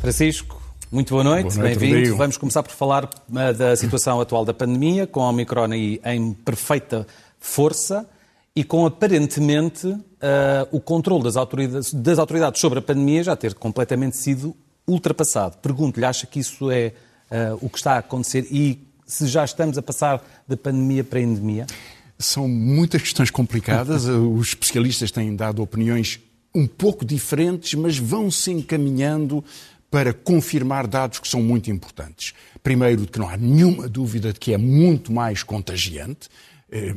Francisco, muito boa noite, Boa noite, bem-vindo. Vamos começar por falar uh, da situação atual da pandemia, com a Omicron aí em perfeita força e com aparentemente uh, o controle das autoridades, das autoridades sobre a pandemia já ter completamente sido ultrapassado. Pergunto-lhe, acha que isso é uh, o que está a acontecer e se já estamos a passar da pandemia para a endemia? São muitas questões complicadas. Os especialistas têm dado opiniões um pouco diferentes, mas vão se encaminhando para confirmar dados que são muito importantes. Primeiro, que não há nenhuma dúvida de que é muito mais contagiante. Eh,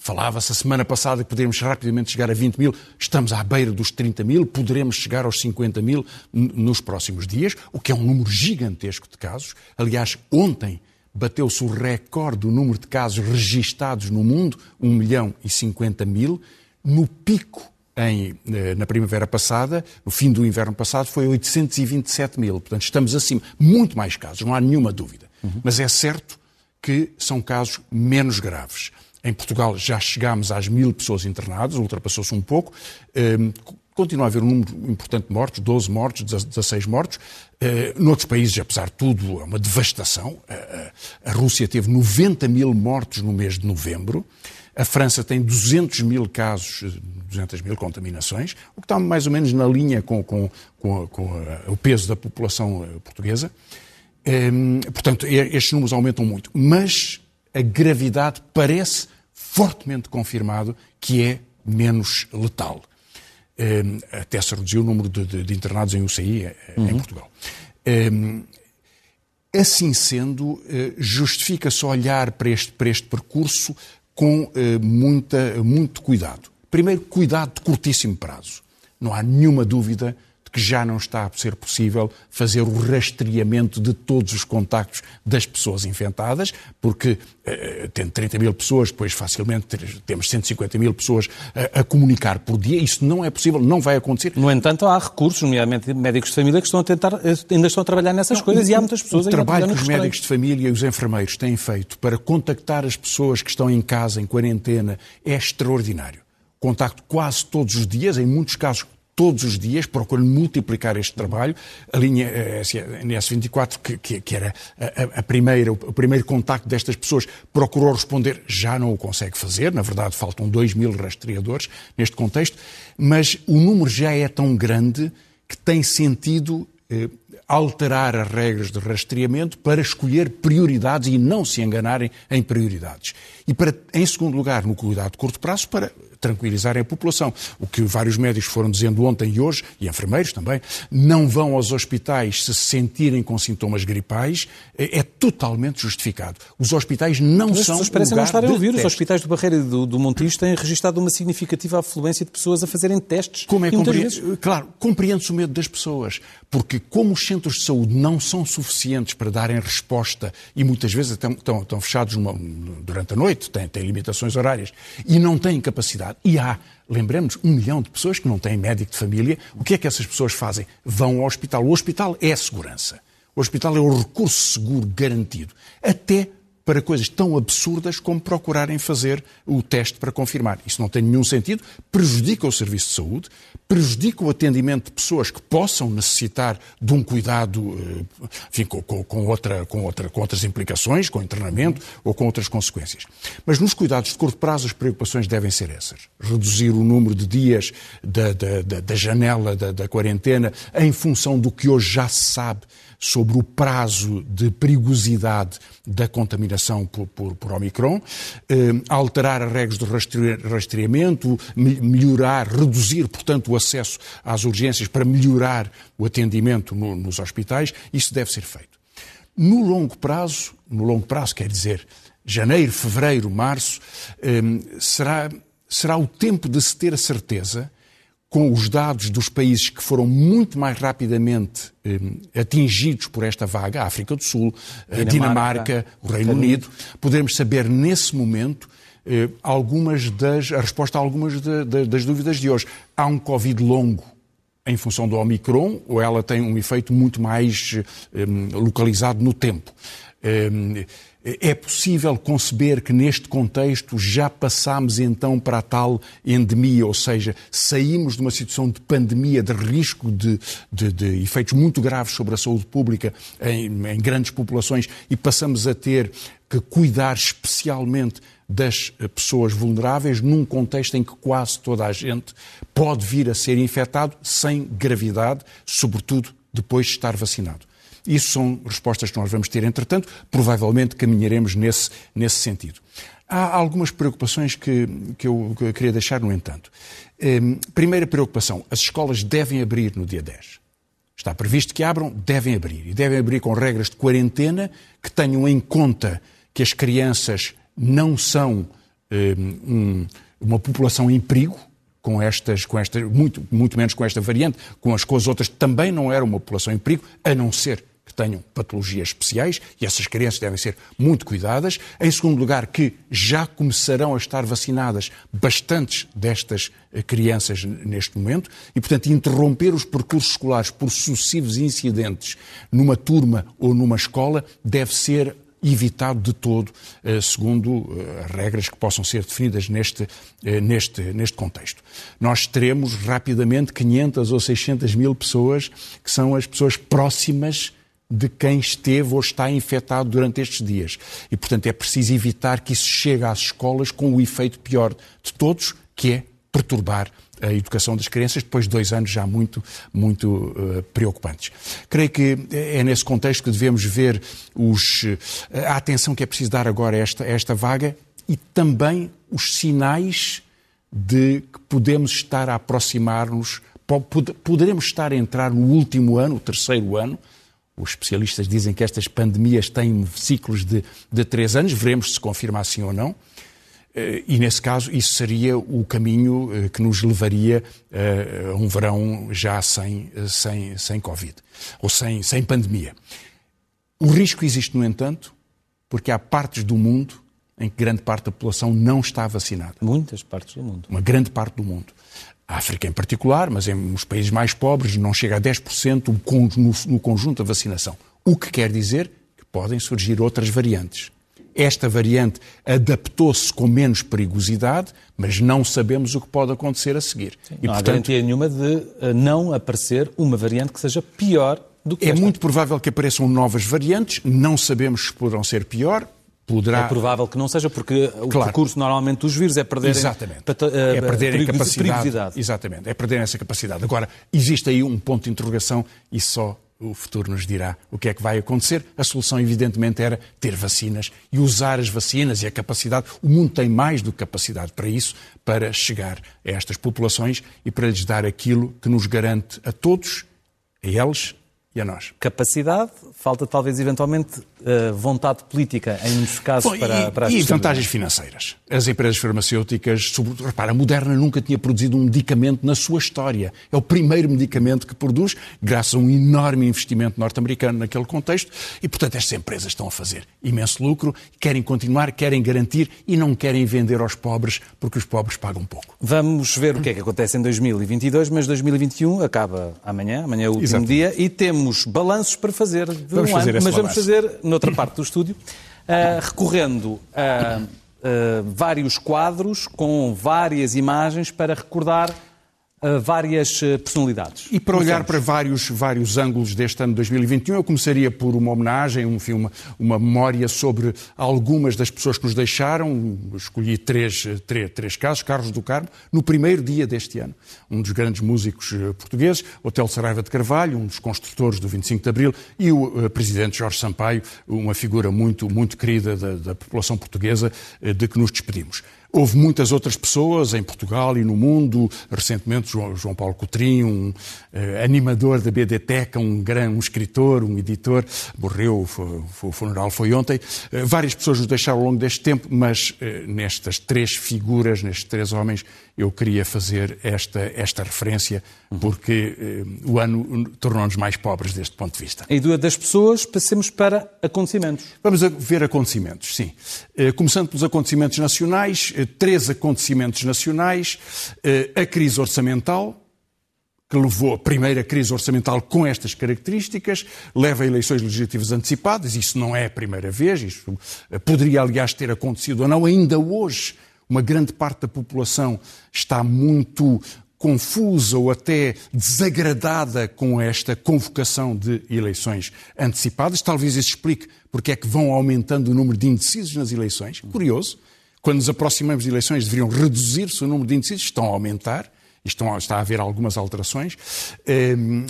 Falava-se a semana passada que poderíamos rapidamente chegar a 20 mil, estamos à beira dos 30 mil, poderemos chegar aos 50 mil nos próximos dias, o que é um número gigantesco de casos. Aliás, ontem bateu-se o recorde do número de casos registados no mundo, 1 milhão e 50 mil. No pico em, eh, na primavera passada, no fim do inverno passado, foi 827 mil. Portanto, estamos acima. Muito mais casos, não há nenhuma dúvida. Uhum. Mas é certo que são casos menos graves. Em Portugal já chegámos às mil pessoas internadas, ultrapassou-se um pouco. Continua a haver um número importante de mortos, 12 mortos, 16 mortos. Uh, noutros países, apesar de tudo, é uma devastação. Uh, a Rússia teve 90 mil mortos no mês de novembro. A França tem 200 mil casos, 200 mil contaminações, o que está mais ou menos na linha com, com, com, com a, o peso da população portuguesa. Um, portanto, estes números aumentam muito. Mas a gravidade parece fortemente confirmado que é menos letal. Um, até se reduziu o número de, de, de internados em UCI uhum. em Portugal. Um, assim sendo, justifica-se olhar para este, para este percurso com muita, muito cuidado. Primeiro, cuidado de curtíssimo prazo. Não há nenhuma dúvida que já não está a ser possível fazer o rastreamento de todos os contactos das pessoas infectadas, porque uh, tendo 30 mil pessoas, depois facilmente temos 150 mil pessoas a, a, comunicar por dia. Isso não é possível, não vai acontecer. No entanto, há recursos, nomeadamente médicos de família, que estão a tentar, ainda estão a trabalhar nessas não, coisas e há muitas pessoas o trabalho que os médicos de família e os enfermeiros têm feito para contactar as pessoas que estão em casa, em quarentena, é extraordinário. Contacto quase todos os dias, em muitos casos todos os dias, procuro multiplicar este trabalho. A linha NS24, que, que, que era a, a, primeira, o primeiro contacto destas pessoas, procurou responder, já não o consegue fazer, na verdade faltam 2 mil rastreadores neste contexto, mas o número já é tão grande que tem sentido eh, alterar as regras de rastreamento para escolher prioridades e não se enganarem em prioridades. E, para, em segundo lugar, no cuidado de curto prazo, para tranquilizarem a população. O que vários médicos foram dizendo ontem e hoje, e enfermeiros também, não vão aos hospitais se se sentirem com sintomas gripais, é, é totalmente justificado. Os hospitais não Mas são. As pessoas parecem não estar a ouvir. Os hospitais do Barreira e do, do Montijo têm registrado uma significativa afluência de pessoas a fazerem testes. Como é compre... vezes... Claro, compreende-se o medo das pessoas, porque como os centros de saúde não são suficientes para darem resposta e muitas vezes estão, estão, estão fechados numa, durante a noite, têm, têm limitações horárias e não têm capacidade. E há, lembremos, um milhão de pessoas que não têm médico de família. O que é que essas pessoas fazem? Vão ao hospital. O hospital é a segurança. O hospital é o recurso seguro garantido. Até para coisas tão absurdas como procurarem fazer o teste para confirmar. Isso não tem nenhum sentido, prejudica o serviço de saúde, prejudica o atendimento de pessoas que possam necessitar de um cuidado eh, enfim, com, com, outra, com, outra, com outras implicações, com internamento ou com outras consequências. Mas nos cuidados de curto prazo as preocupações devem ser essas. Reduzir o número de dias da, da, da, da janela da, da quarentena em função do que hoje já se sabe sobre o prazo de perigosidade da contaminação por, por, por Omicron, eh, alterar as regras de rastreamento, melhorar, reduzir, portanto, o acesso às urgências para melhorar o atendimento no, nos hospitais, isso deve ser feito. No longo prazo, no longo prazo quer dizer janeiro, fevereiro, março, eh, será, será o tempo de se ter a certeza com os dados dos países que foram muito mais rapidamente eh, atingidos por esta vaga, a África do Sul, a Dinamarca, Dinamarca o Reino Unido, poderemos saber nesse momento eh, algumas das, a resposta a algumas de, de, das dúvidas de hoje. Há um Covid longo em função do Omicron ou ela tem um efeito muito mais eh, localizado no tempo? É possível conceber que neste contexto já passámos então para a tal endemia, ou seja, saímos de uma situação de pandemia, de risco de, de, de efeitos muito graves sobre a saúde pública em, em grandes populações e passamos a ter que cuidar especialmente das eh, pessoas vulneráveis num contexto em que quase toda a gente pode vir a ser infectado sem gravidade, sobretudo depois de estar vacinado. Isso são respostas que nós vamos ter, entretanto, provavelmente caminharemos nesse, nesse sentido. Há algumas preocupações que, que, eu, que eu queria deixar, no entanto. Ehm, primeira preocupação: as escolas devem abrir no dia 10. Está previsto que abram, devem abrir. E devem abrir com regras de quarentena que tenham em conta que as crianças não são ehm, um, uma população em perigo, com estas, com esta, muito, muito menos com esta variante, com as, com as outras também não era uma população em perigo, a não ser que tenham patologias especiais e essas crianças devem ser muito cuidadas. Em segundo lugar, que já começarão a estar vacinadas bastantes destas eh, crianças neste momento e, portanto, interromper os percursos escolares por sucessivos incidentes numa turma ou numa escola deve ser evitado de todo, eh, segundo eh, as regras que possam ser definidas neste, neste, neste contexto. Nós teremos rapidamente 500 ou 600 mil pessoas que são as pessoas próximas de quem esteve ou está infectado durante estes dias. E, portanto, é preciso evitar que isso chegue às escolas com o efeito pior de todos, que é perturbar a educação das crianças, depois de dois anos já muito, muito uh, preocupantes. Creio que é nesse contexto que devemos ver os, uh, a atenção que é preciso dar agora a esta, a esta vaga e também os sinais de que podemos estar a aproximar-nos, poderemos estar a entrar no último ano, o terceiro ano, os especialistas dizem que estas pandemias têm ciclos de, de três anos, veremos se confirma assim ou não. Eh, e, nesse caso, isso seria o caminho eh, que nos levaria eh, a um verão já sem, sem, sem Covid, ou sem, sem pandemia. O risco existe, no entanto, porque há partes do mundo em que grande parte da população não está vacinada. Muitas partes do mundo. Uma grande parte do mundo. A África em particular, mas em os países mais pobres não chega a 10% no conjunto da vacinação. O que quer dizer que podem surgir outras variantes. Esta variante adaptou-se com menos perigosidade, mas não sabemos o que pode acontecer a seguir. Sim, e, não portanto, há garantia nenhuma de eh, não aparecer uma variante que seja pior do que É esta. muito provável que apareçam novas variantes, não sabemos se poderão ser pior, Poderá... É provável que não seja, porque o claro. percurso normalmente dos vírus é perder Exatamente. Eh, é perderem capacidade. Exatamente, é perder essa capacidade. Agora, existe aí um ponto de interrogação e só o futuro nos dirá o que é que vai acontecer. A solução, evidentemente, era ter vacinas e usar as vacinas e a capacidade. O mundo tem mais do que capacidade para isso, para chegar a estas populações e para lhes dar aquilo que nos garante a todos, a eles e a nós. Capacidade, falta talvez eventualmente uh, vontade política em muitos casos Bom, para, para E vantagens financeiras. As empresas farmacêuticas, sobre, repara, a Moderna nunca tinha produzido um medicamento na sua história. É o primeiro medicamento que produz, graças a um enorme investimento norte-americano naquele contexto, e portanto estas empresas estão a fazer imenso lucro, querem continuar, querem garantir e não querem vender aos pobres porque os pobres pagam pouco. Vamos ver o que é que acontece em 2022, mas 2021 acaba amanhã, amanhã é o último Exato. dia, e temos balanços para fazer de vamos um fazer ano, mas vamos fazer noutra parte do estúdio, uh, recorrendo a uh, vários quadros com várias imagens para recordar várias eh, personalidades. E para olhar para vários, vários ângulos deste ano de 2021, eu começaria por uma homenagem, um filme, uma memória sobre algumas das pessoas que nos deixaram. Escolhi três, três, três casos. Carlos do Carmo, no primeiro dia deste ano, um dos grandes músicos eh, portugueses, Hotel Saraiva de Carvalho, um dos construtores do 25 de Abril, e o uh, presidente Jorge Sampaio, uma figura muito, muito querida da, da população portuguesa, de que nos despedimos. Houve muitas outras pessoas em Portugal e no mundo, recentemente João, João Paulo Coutrinho, um uh, animador da BDTECA, um, gran, um escritor, um editor, morreu, foi, foi, o funeral foi ontem. Uh, várias pessoas nos deixaram ao longo deste tempo, mas uh, nestas três figuras, nestes três homens, eu queria fazer esta, esta referência, porque uh, o ano tornou-nos mais pobres deste ponto de vista. E das pessoas, passemos para acontecimentos. Vamos ver acontecimentos, sim. Uh, começando pelos acontecimentos nacionais, três acontecimentos nacionais, a crise orçamental, que levou a primeira crise orçamental com estas características, leva a eleições legislativas antecipadas, isso não é a primeira vez, isso poderia, aliás, ter acontecido ou não. Ainda hoje, uma grande parte da população está muito confusa ou até desagradada com esta convocação de eleições antecipadas. Talvez isso explique porque é que vão aumentando o número de indecisos nas eleições. Curioso, quando nos aproximamos de eleições deveriam reduzir-se o número de indecisos, estão a aumentar estão, está a haver algumas alterações. Ehm,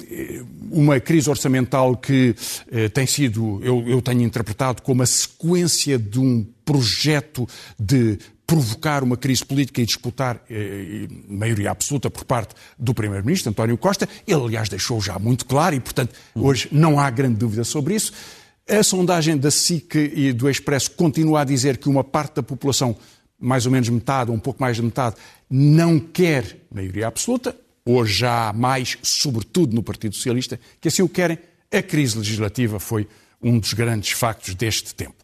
uma crise orçamental que eh, tem sido, eu, eu tenho interpretado como a sequência de um projeto de provocar uma crise política e disputar eh, maioria absoluta por parte do Primeiro-Ministro, António Costa. Ele, aliás, deixou já muito claro e, portanto, hoje não há grande dúvida sobre isso. A sondagem da SIC e do Expresso continua a dizer que uma parte da população mais ou menos metade, ou um pouco mais de metade, não quer maioria absoluta. Hoje já há mais, sobretudo no Partido Socialista, que assim o querem. A crise legislativa foi um dos grandes factos deste tempo.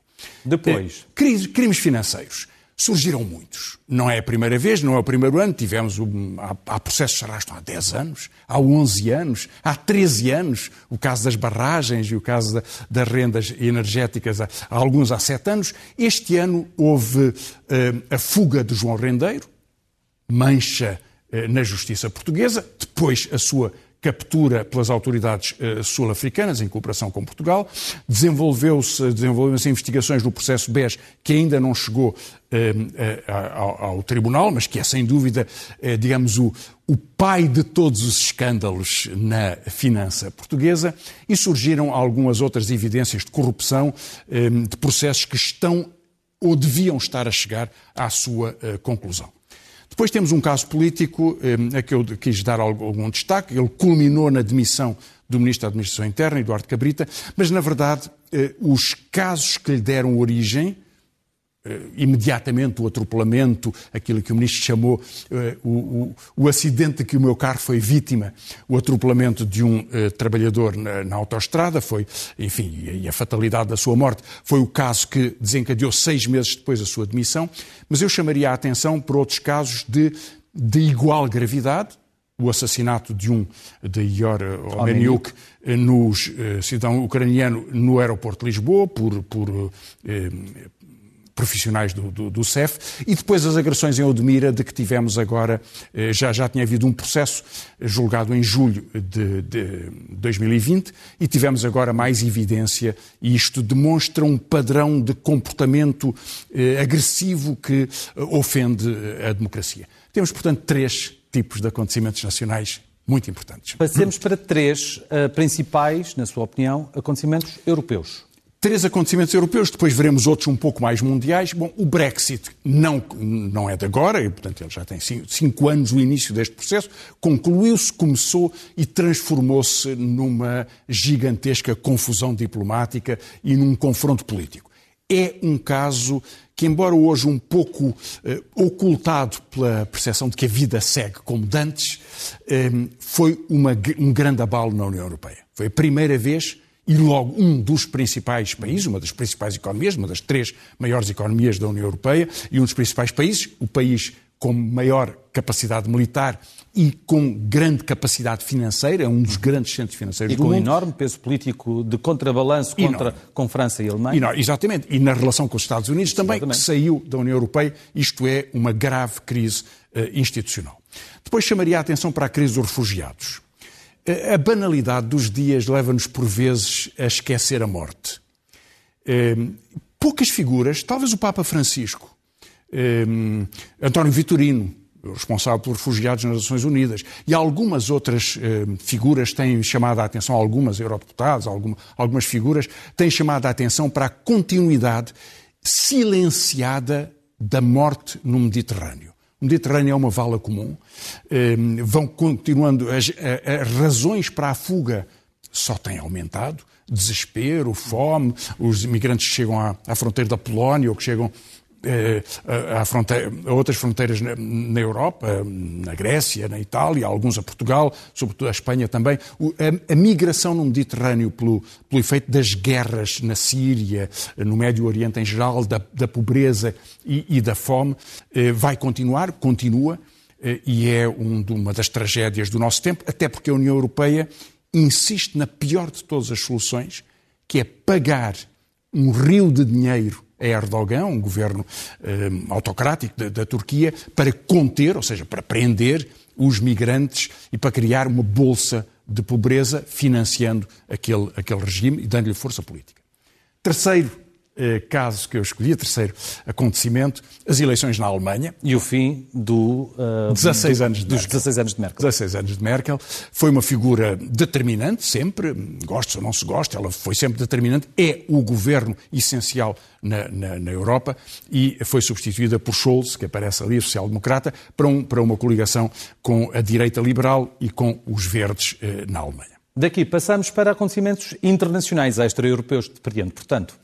Depois. Eh, crimes financeiros. Surgiram muitos. Não é a primeira vez, não é o primeiro ano. Tivemos, um, há, há processos que arrastam há 10 anos, há 11 anos, há 13 anos. O caso das barragens e o caso da, das rendas energéticas, há, há, alguns há 7 anos. Este ano houve uh, a fuga de João Rendeiro, mancha uh, na justiça portuguesa, depois a sua captura pelas autoridades eh, sul-africanas, em cooperação com Portugal. Desenvolveu-se desenvolveu investigações no processo BES, que ainda não chegou eh, eh, ao, Tribunal, mas que é sem dúvida, digamos, o, o pai de todos os escândalos na finança portuguesa. E surgiram algumas outras evidências de corrupção, de processos que estão ou deviam estar a chegar à sua conclusão. Depois temos um caso político eh, a que eu quis dar algum destaque. Ele culminou na demissão do Ministro da Administração Interna, Eduardo Cabrita, mas, na verdade, eh, os casos que lhe deram origem imediatamente o atropelamento, aquilo que o ministro chamou uh, o, o, o, acidente de que o meu carro foi vítima, o atropelamento de um uh, trabalhador na, na autoestrada, foi, enfim, e a fatalidade da sua morte, foi o caso que desencadeou seis meses depois a sua demissão, mas eu chamaria a atenção por outros casos de, de igual gravidade, o assassinato de um, de Ior Omeniuk, no cidadão ucraniano no aeroporto de Lisboa, por, por profissionais do, do, do, CEF, e depois as agressões em Odmira, de que tivemos agora, eh, já, já tinha havido um processo julgado em julho de, de 2020, e tivemos agora mais evidência, e isto demonstra um padrão de comportamento eh, agressivo que eh, ofende a democracia. Temos, portanto, três tipos de acontecimentos nacionais muito importantes. Passemos para três uh, principais, na sua opinião, acontecimentos europeus. Três acontecimentos europeus, depois veremos outros um pouco mais mundiais. Bom, o Brexit não, não é de agora, e, portanto ele já tem cinco, cinco anos o início deste processo, concluiu-se, começou e transformou-se numa gigantesca confusão diplomática e num confronto político. É um caso que, embora hoje um pouco eh, ocultado pela percepção de que a vida segue como dantes, eh, foi uma, um grande abalo na União Europeia. Foi a primeira vez e logo um dos principais países, uma das principais economias, uma das três maiores economias da União Europeia e um dos principais países, o país com maior capacidade militar e com grande capacidade financeira, é um dos grandes centros financeiros e do mundo. E com enorme peso político de contrabalanço contra, com França e Alemanha. Exatamente. E na relação com os Estados Unidos também, exatamente. que saiu da União Europeia. Isto é uma grave crise uh, institucional. Depois chamaria a atenção para a crise dos refugiados. A banalidade dos dias leva-nos, por vezes, a esquecer a morte. Ehm, poucas figuras, talvez o Papa Francisco, ehm, António Vitorino, responsável pelos refugiados nas Nações Unidas, e algumas outras ehm, figuras têm chamado a atenção, algumas eurodeputados, algumas figuras têm chamado a atenção para a continuidade silenciada da morte no Mediterrâneo. Mediterrâneo é uma vala comum. Ehm, vão continuando, as, as razões para a fuga só têm aumentado. Desespero, fome, os imigrantes que chegam à, à fronteira da Polónia ou que chegam a, fronteira, a, outras fronteiras na, na, Europa, na Grécia, na Itália, alguns a Portugal, sobretudo a Espanha também. a, a, migração no Mediterrâneo pelo, pelo, efeito das guerras na Síria, no Médio Oriente em geral, da, da pobreza e, e da fome, eh, vai continuar, continua. e é um, uma das tragédias do nosso tempo, até porque a União Europeia insiste na pior de todas as soluções, que é pagar um rio de dinheiro a Erdogan, um governo eh, autocrático da, da, Turquia, para conter, ou seja, para prender os migrantes e para criar uma bolsa de pobreza, financiando aquele, aquele regime e dando-lhe força política. Terceiro caso que eu escolhi, terceiro acontecimento, as eleições na Alemanha. E o fim do, uh, 16 anos de dos Merkel. 16 anos de Merkel. 16 anos de Merkel. Foi uma figura determinante, sempre, goste ou não se goste, ela foi sempre determinante, é o governo essencial na, na, na Europa e foi substituída por Scholz, que aparece ali, social-democrata, para, um, para uma coligação com a direita liberal e com os verdes eh, na Alemanha. Daqui passamos para acontecimentos internacionais extra-europeus, depreende, portanto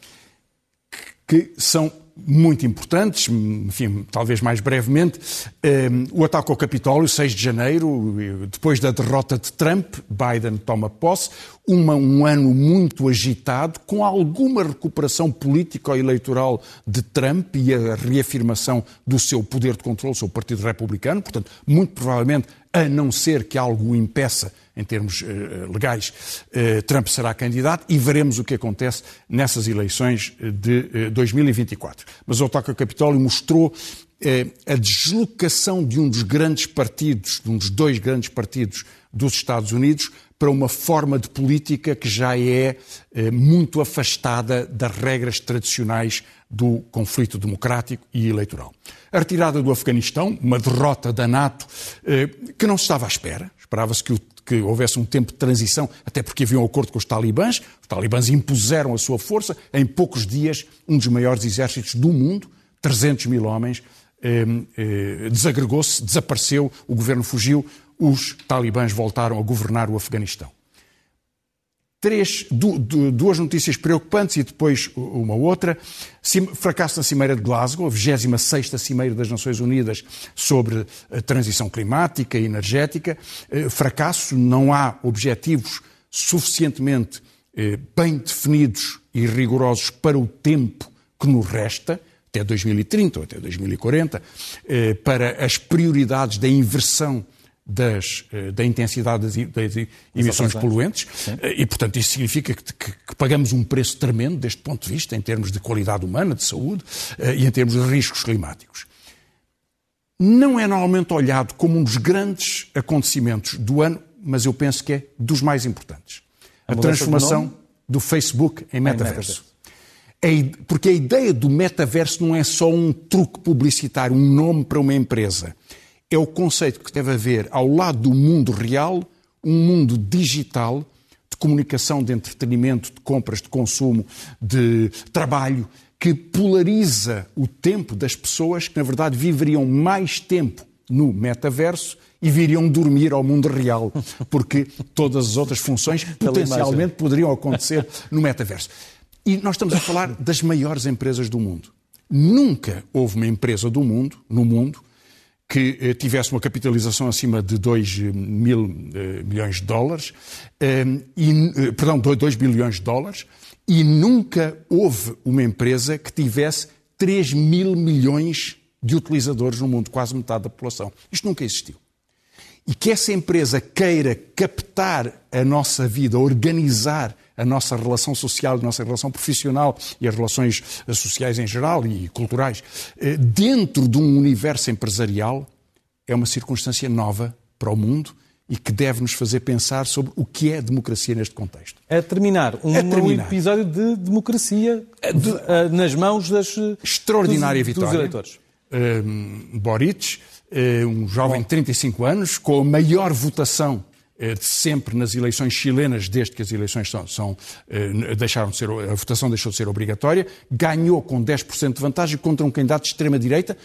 que são muito importantes, enfim, talvez mais brevemente. Ehm, o ataque ao Capitólio, 6 de janeiro, depois da derrota de Trump, Biden toma posse, uma, um ano muito agitado, com alguma recuperação político-eleitoral de Trump e a reafirmação do seu poder de controle, do seu Partido Republicano, portanto, muito provavelmente, a não ser que algo o impeça em termos uh, legais, uh, Trump será candidato e veremos o que acontece nessas eleições de uh, 2024. Mas o ataque ao Capitólio mostrou a deslocação de um dos grandes partidos, de um dos dois grandes partidos dos Estados Unidos, para uma forma de política que já é muito afastada das regras tradicionais do conflito democrático e eleitoral. A retirada do Afeganistão, uma derrota da NATO que não se estava à espera, esperava-se que que houvesse um tempo de transição, até porque havia um acordo com os talibãs. Os talibãs impuseram a sua força. Em poucos dias, um dos maiores exércitos do mundo, 300 mil homens, eh, eh, desagregou-se, desapareceu, o governo fugiu, os talibãs voltaram a governar o Afeganistão três, duas notícias preocupantes e depois uma outra. Fracasso na Cimeira de Glasgow, a 26 Cimeira das Nações Unidas sobre a transição climática e energética. Eh, fracasso, não há objetivos suficientemente eh, bem definidos e rigorosos para o tempo que nos resta, até 2030 ou até 2040, eh, para as prioridades da inversão das, eh, da intensidade das, das emissões poluentes Sim. Eh, e, portanto, isso significa que, que, que, pagamos um preço tremendo deste ponto de vista, em termos de qualidade humana, de saúde eh, e em termos de riscos climáticos. Não é normalmente olhado como um dos grandes acontecimentos do ano, mas eu penso que é dos mais importantes. A, a transformação do, do, Facebook em metaverso. Porque a ideia do metaverso não é só um truque publicitário, um nome para uma empresa é o conceito que deve haver ao lado do mundo real, um mundo digital de comunicação, de entretenimento, de compras, de consumo, de trabalho, que polariza o tempo das pessoas que, na verdade, viveriam mais tempo no metaverso e viriam dormir ao mundo real, porque todas as outras funções potencialmente poderiam acontecer no metaverso. E nós estamos a falar das maiores empresas do mundo. Nunca houve uma empresa do mundo, no mundo, que eh, tivesse uma capitalização acima de 2 mil eh, milhões de dólares, eh, e, perdão, 2 bilhões de dólares, e nunca houve uma empresa que tivesse 3 mil milhões de utilizadores no mundo, quase metade da população. Isto nunca existiu. E que essa empresa queira captar a nossa vida, organizar a nossa relação social, a nossa relação profissional e as relações sociais em geral e culturais eh, dentro de um universo empresarial é uma circunstância nova para o mundo e que deve nos fazer pensar sobre o que é democracia neste contexto. A terminar, um, a terminar. episódio de democracia de, eh, nas mãos das, extraordinária dos, vitória. dos eleitores. Um, Boric, eh, um jovem de 35 anos, com a maior votação eh, de sempre nas eleições chilenas, desde que as eleições são, são, eh, deixaram de ser, a votação deixou de ser obrigatória, ganhou com 10% de vantagem contra um candidato de extrema-direita.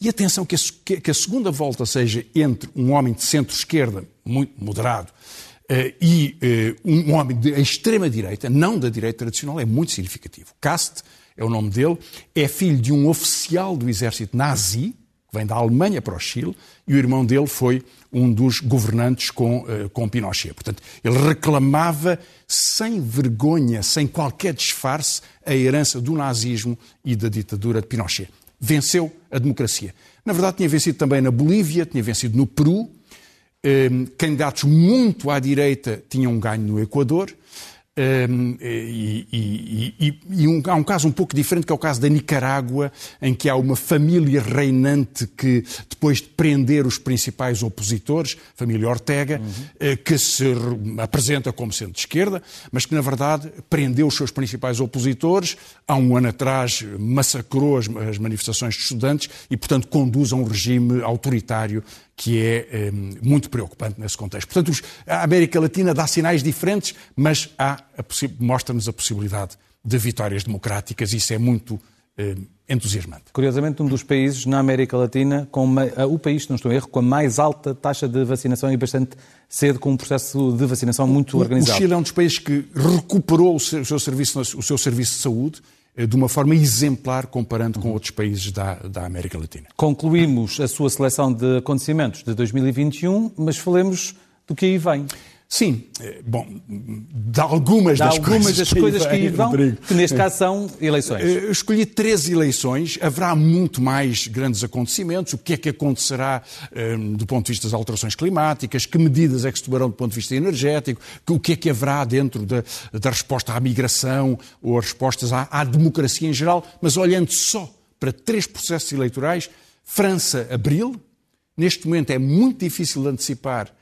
E atenção que a, que a, segunda volta seja entre um homem de centro-esquerda, muito moderado, eh, e um homem de extrema-direita, não da direita tradicional, é muito significativo. Kast é o nome dele, é filho de um oficial do exército nazi, que vem da Alemanha para o Chile, e o irmão dele foi um dos governantes com, uh, com Pinochet. Portanto, ele reclamava sem vergonha, sem qualquer disfarce, a herança do nazismo e da ditadura de Pinochet. Venceu a democracia. Na verdade, tinha vencido também na Bolívia, tinha vencido no Peru. candidatos muito à direita tinham ganho no Equador. E, e, e, um, há um caso um pouco diferente, que é o caso da Nicarágua, em que há uma família reinante que, depois de prender os principais opositores, família Ortega, uhum. que se apresenta como sendo de esquerda, mas que, na verdade, prendeu os seus principais opositores, há um ano atrás massacrou as, as manifestações de estudantes e, portanto, conduz a um regime autoritário que é um, muito preocupante nesse contexto. Portanto, a América Latina dá sinais diferentes, mas mostra-nos a possibilidade de vitórias democráticas e isso é muito um, entusiasmante. Curiosamente, um dos países na América Latina, com uma, o país, não estou em erro, com a mais alta taxa de vacinação e bastante cedo com um processo de vacinação muito o, organizado. O Chile é um dos países que recuperou o seu, o seu serviço, o seu serviço de saúde eh, de uma forma exemplar comparando com outros países da, da América Latina. Concluímos a sua seleção de acontecimentos de 2021, mas falemos do que aí vem. Sim, eh, bom, de algumas de das algumas coisas, das coisas que aí vão, que neste caso são eleições. Eh, eu escolhi três eleições, haverá muito mais grandes acontecimentos, o que é que acontecerá um, do ponto de vista das alterações climáticas, que medidas é que se tomarão do ponto de vista energético, o que é que haverá dentro da, da resposta à migração ou as respostas à, à democracia em geral, mas olhando só para três processos eleitorais, França, Abril, neste momento é muito difícil de antecipar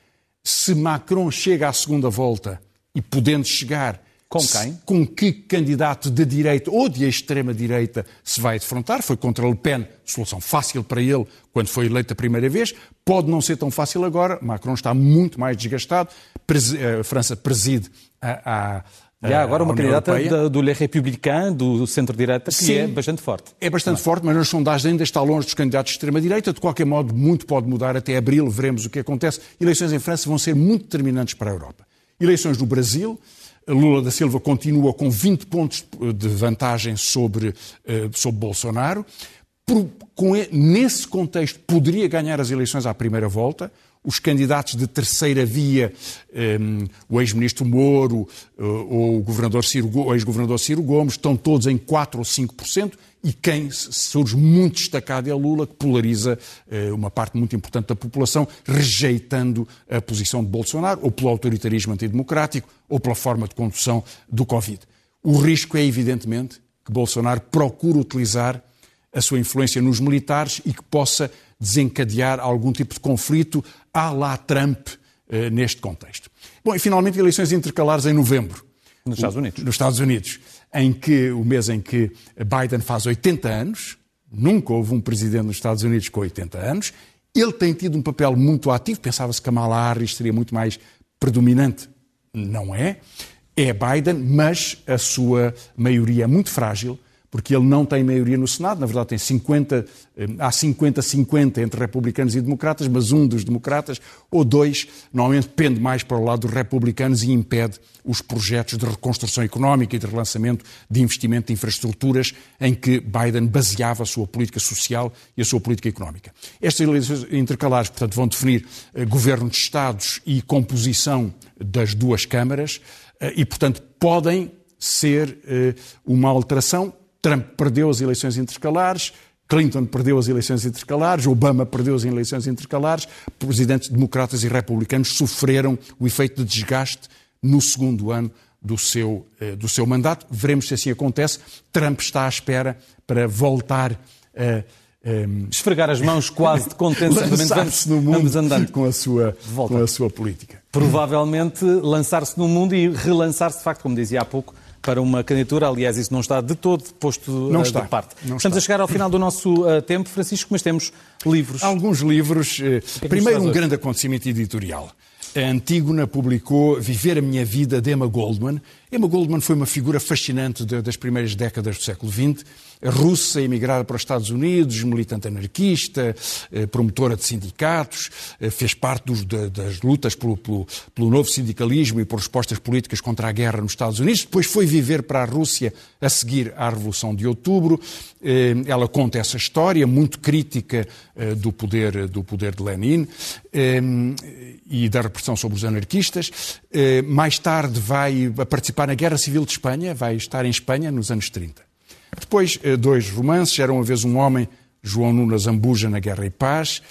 se Macron chega à segunda volta e podendo chegar. Com quem? Com que candidato de direita ou de extrema-direita se vai defrontar? Foi contra Le Pen, solução fácil para ele quando foi eleito a primeira vez. Pode não ser tão fácil agora. Macron está muito mais desgastado. A França preside a, a e há agora uma candidata da, do Le Républicain, do centro-direita, que Sim, é bastante forte. É bastante forte, mas nas sondagens ainda está longe dos candidatos de extrema-direita. De qualquer modo, muito pode mudar até abril, veremos o que acontece. Eleições em França vão ser muito determinantes para a Europa. Eleições no Brasil, Lula da Silva continua com 20 pontos de vantagem sobre, eh, sobre Bolsonaro. Por, com, nesse contexto, poderia ganhar as eleições à primeira volta os candidatos de terceira via, um, o ex-ministro Moro uh, ou o ex-governador Ciro Gomes, estão todos em 4 ou 5%, e quem surge muito destacado é Lula, que polariza uh, uma parte muito importante da população, rejeitando a posição de Bolsonaro, ou pelo autoritarismo antidemocrático, ou pela forma de condução do Covid. O risco é, evidentemente, que Bolsonaro procure utilizar a sua influência nos militares e que possa desencadear algum tipo de conflito à lá Trump eh, neste contexto. Bom, e finalmente eleições intercalares em novembro. Nos Estados Unidos. Nos Estados Unidos, em que o mês em que Biden faz 80 anos, nunca houve um presidente nos Estados Unidos com 80 anos, ele tem tido um papel muito ativo, pensava-se que Kamala Harris seria muito mais predominante, não é. É Biden, mas a sua maioria é muito frágil, porque ele não tem maioria no Senado, na verdade tem 50, eh, há 50-50 entre republicanos e democratas, mas um dos democratas, ou dois, normalmente pende mais para o lado dos republicanos e impede os projetos de reconstrução económica e de relançamento de investimento de infraestruturas em que Biden baseava a sua política social e a sua política económica. Estas eleições intercalares, portanto, vão definir eh, governo de Estados e composição das duas câmaras eh, e, portanto, podem ser uma alteração Trump perdeu as eleições intercalares, Clinton perdeu as eleições intercalares, Obama perdeu as eleições intercalares, presidentes democratas e republicanos sofreram o efeito de desgaste no segundo ano do seu, eh, do seu mandato. Veremos se assim acontece. Trump está à espera para voltar a. Um, Esfregar as mãos quase de contente, lançar-se no mundo vamos andando com a, sua, com a sua política. Provavelmente lançar-se no mundo e relançar-se, de facto, como dizia há pouco, para uma candidatura. Aliás, isso não está de todo posto não está, de parte. Não Estamos está. a chegar ao final do nosso uh, tempo, Francisco, mas temos livros. Alguns livros. Uh, primeiro, um grande acontecimento editorial. A Antígona publicou Viver a Minha Vida de Emma Goldman. Emma Goldman foi uma figura fascinante das primeiras décadas do século XX russa emigrada para os Estados Unidos, militante anarquista, eh, promotora de sindicatos, eh, fez parte dos, das lutas pelo, pelo, pelo, novo sindicalismo e por respostas políticas contra a guerra nos Estados Unidos. Depois foi viver para a Rússia a seguir à Revolução de Outubro. Eh, ela conta essa história muito crítica do poder, do poder de Lenin e da repressão sobre os anarquistas. Mais tarde vai participar na Guerra Civil de Espanha, vai estar em Espanha nos anos 30. Depois, eh, dois romances. Era uma vez um homem, João Nunes Zambuja na Guerra e Paz,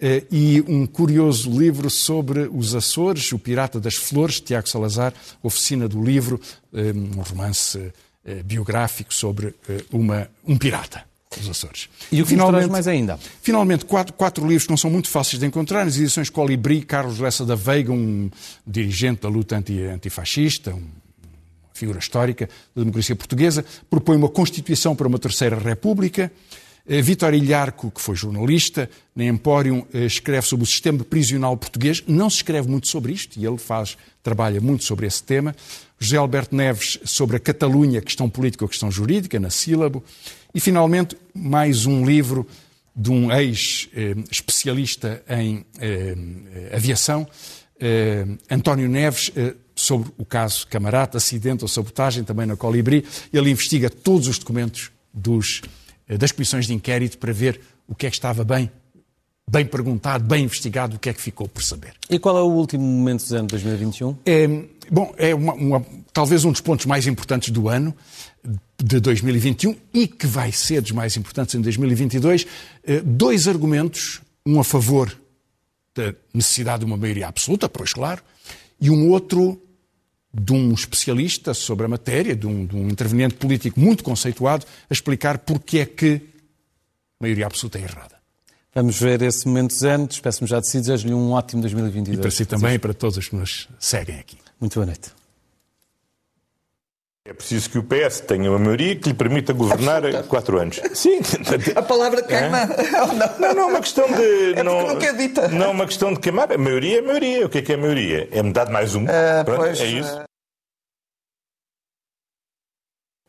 eh, e um curioso livro sobre os Açores, O Pirata das Flores, Tiago Salazar, Oficina do Livro, eh, um romance biográfico sobre uma, um pirata dos Açores. E o que finalmente mais ainda? Finalmente, quatro, quatro livros que não são muito fáceis de encontrar, nas edições Colibri, Carlos Lessa da Veiga, um dirigente da luta anti, antifascista, um figura histórica da democracia portuguesa, propõe uma Constituição para uma Terceira República. Eh, Vítor Ilharco, que foi jornalista, na Empório, eh, escreve sobre o sistema prisional português. Não se escreve muito sobre isto, e ele faz, trabalha muito sobre esse tema. José Alberto Neves, sobre a Catalunha, questão política ou questão jurídica, na sílabo. E, finalmente, mais um livro de um ex-especialista em eh, aviação, António Neves, sobre o caso Camarata, acidente ou sabotagem, também na Colibri. Ele investiga todos os documentos dos eh, das comissões de inquérito para ver o que é que estava bem, bem perguntado, bem investigado, o que é que ficou por saber. E qual é o último momento do ano 2021? É, bom, é uma, uma, talvez um dos pontos mais importantes do ano de 2021 e que vai ser dos mais importantes em 2022. Eh, dois argumentos, um a favor da necessidade de uma maioria absoluta, pois claro, e um outro de um especialista sobre a matéria, de um, de um interveniente político muito conceituado, a explicar porque é que a maioria absoluta é errada. Vamos ver esse momento zen. Despeço-me já de si, desejo-lhe um ótimo 2022. E para si também e para todos os que nos seguem aqui. Muito boa noite. É preciso que o PS tenha uma maioria que lhe permita governar Absoluta. quatro anos. Sim. A palavra queima. É? Não, não, não é uma questão de. É não, nunca é dita. Não é uma questão de queimar. A maioria é a maioria. O que é que é a maioria? É metade mais um. Uh, Pronto, pois, é isso. Uh...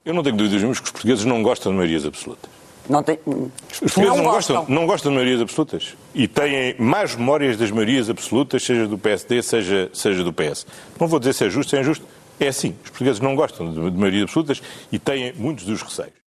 Eu não tenho dúvidas nenhuma que os portugueses não gostam de maiorias absolutas. Não tem... Os portugueses não, não gostam, não gostam de maiorias absolutas. E têm mais memórias das maiorias absolutas, seja do PSD, seja, seja do PS. Não vou dizer se é justo, se é injusto. É assim, os portugueses não gostam de, maiorias absolutas e têm muitos dos receios.